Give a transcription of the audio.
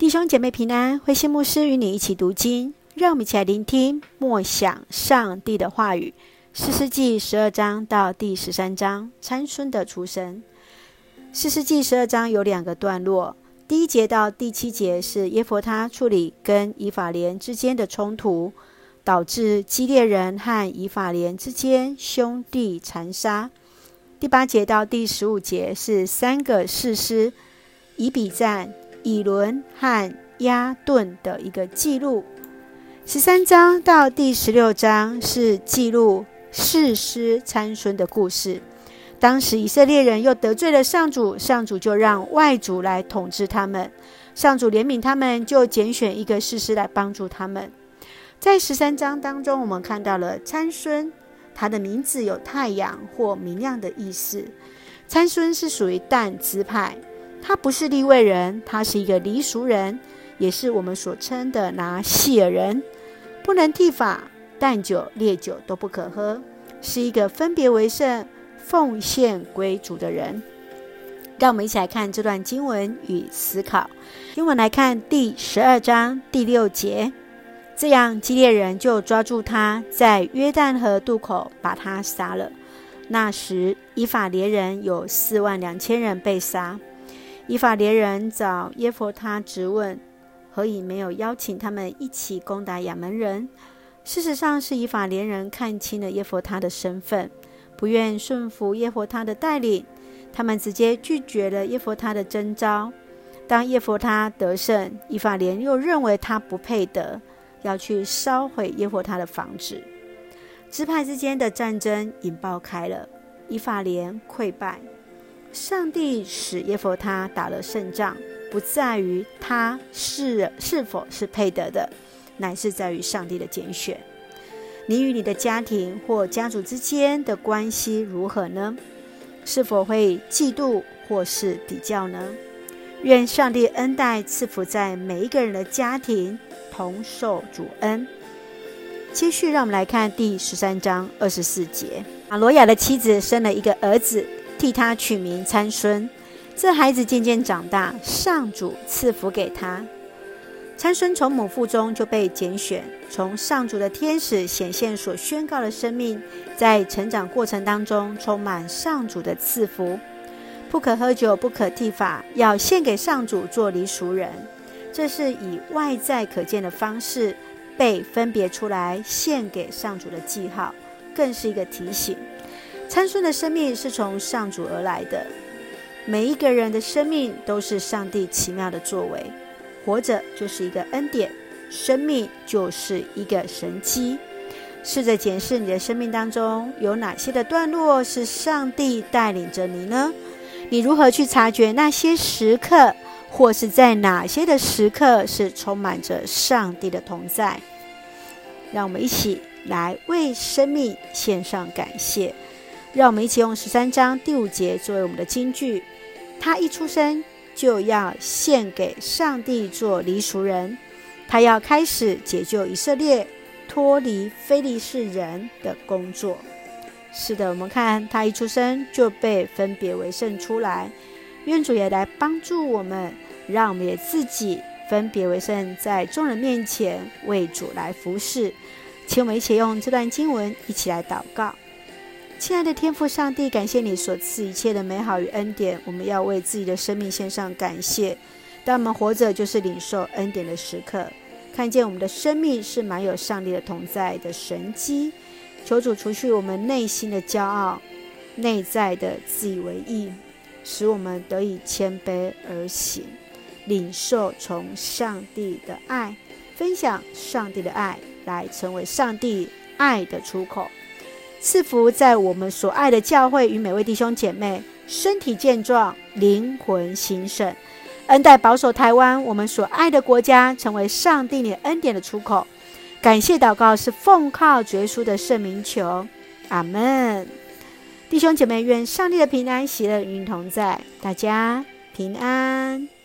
弟兄姐妹平安，慧馨牧师与你一起读经，让我们一起来聆听默想上帝的话语。四世纪十二章到第十三章，参孙的出生。四世纪十二章有两个段落，第一节到第七节是耶弗他处理跟以法莲之间的冲突，导致基列人和以法莲之间兄弟残杀。第八节到第十五节是三个士师以比赞。以伦和押顿的一个记录，十三章到第十六章是记录士师参孙的故事。当时以色列人又得罪了上主，上主就让外族来统治他们。上主怜悯他们，就拣选一个士师来帮助他们。在十三章当中，我们看到了参孙，他的名字有太阳或明亮的意思。参孙是属于但支派。他不是立位人，他是一个离俗人，也是我们所称的拿细耳人，不能剃发，淡酒烈酒都不可喝，是一个分别为圣、奉献归主的人。让我们一起来看这段经文与思考。经文来看第十二章第六节，这样基列人就抓住他，在约旦河渡口把他杀了。那时以法莲人有四万两千人被杀。以法莲人找耶弗他质问，何以没有邀请他们一起攻打亚门人？事实上是以法莲人看清了耶弗他的身份，不愿顺服耶弗他的带领，他们直接拒绝了耶弗他的征召。当耶弗他得胜，以法莲又认为他不配得，要去烧毁耶弗他的房子。支派之间的战争引爆开了，以法莲溃败。上帝使耶弗他打了胜仗，不在于他是是否是配得的，乃是在于上帝的拣选。你与你的家庭或家族之间的关系如何呢？是否会嫉妒或是比较呢？愿上帝恩待赐福在每一个人的家庭，同受主恩。接续，让我们来看第十三章二十四节。玛罗亚的妻子生了一个儿子。替他取名参孙，这孩子渐渐长大，上主赐福给他。参孙从母腹中就被拣选，从上主的天使显现所宣告的生命，在成长过程当中充满上主的赐福。不可喝酒，不可剃发，要献给上主做离俗人。这是以外在可见的方式被分别出来献给上主的记号，更是一个提醒。参孙的生命是从上主而来的，每一个人的生命都是上帝奇妙的作为，活着就是一个恩典，生命就是一个神迹。试着检视你的生命当中有哪些的段落是上帝带领着你呢？你如何去察觉那些时刻，或是在哪些的时刻是充满着上帝的同在？让我们一起来为生命献上感谢。让我们一起用十三章第五节作为我们的金句：他一出生就要献给上帝做离俗人，他要开始解救以色列脱离非利士人的工作。是的，我们看他一出生就被分别为圣出来，愿主也来帮助我们，让我们也自己分别为圣，在众人面前为主来服侍。请我们一起用这段经文一起来祷告。亲爱的天父上帝，感谢你所赐一切的美好与恩典。我们要为自己的生命献上感谢。当我们活着，就是领受恩典的时刻。看见我们的生命是满有上帝的同在的神机。求主除去我们内心的骄傲，内在的自以为意，使我们得以谦卑而行，领受从上帝的爱，分享上帝的爱，来成为上帝爱的出口。赐福在我们所爱的教会与每位弟兄姐妹，身体健壮，灵魂兴盛，恩待保守台湾，我们所爱的国家，成为上帝你恩典的出口。感谢祷告是奉靠主耶稣的圣名求，阿门。弟兄姐妹，愿上帝的平安喜乐与你同在，大家平安。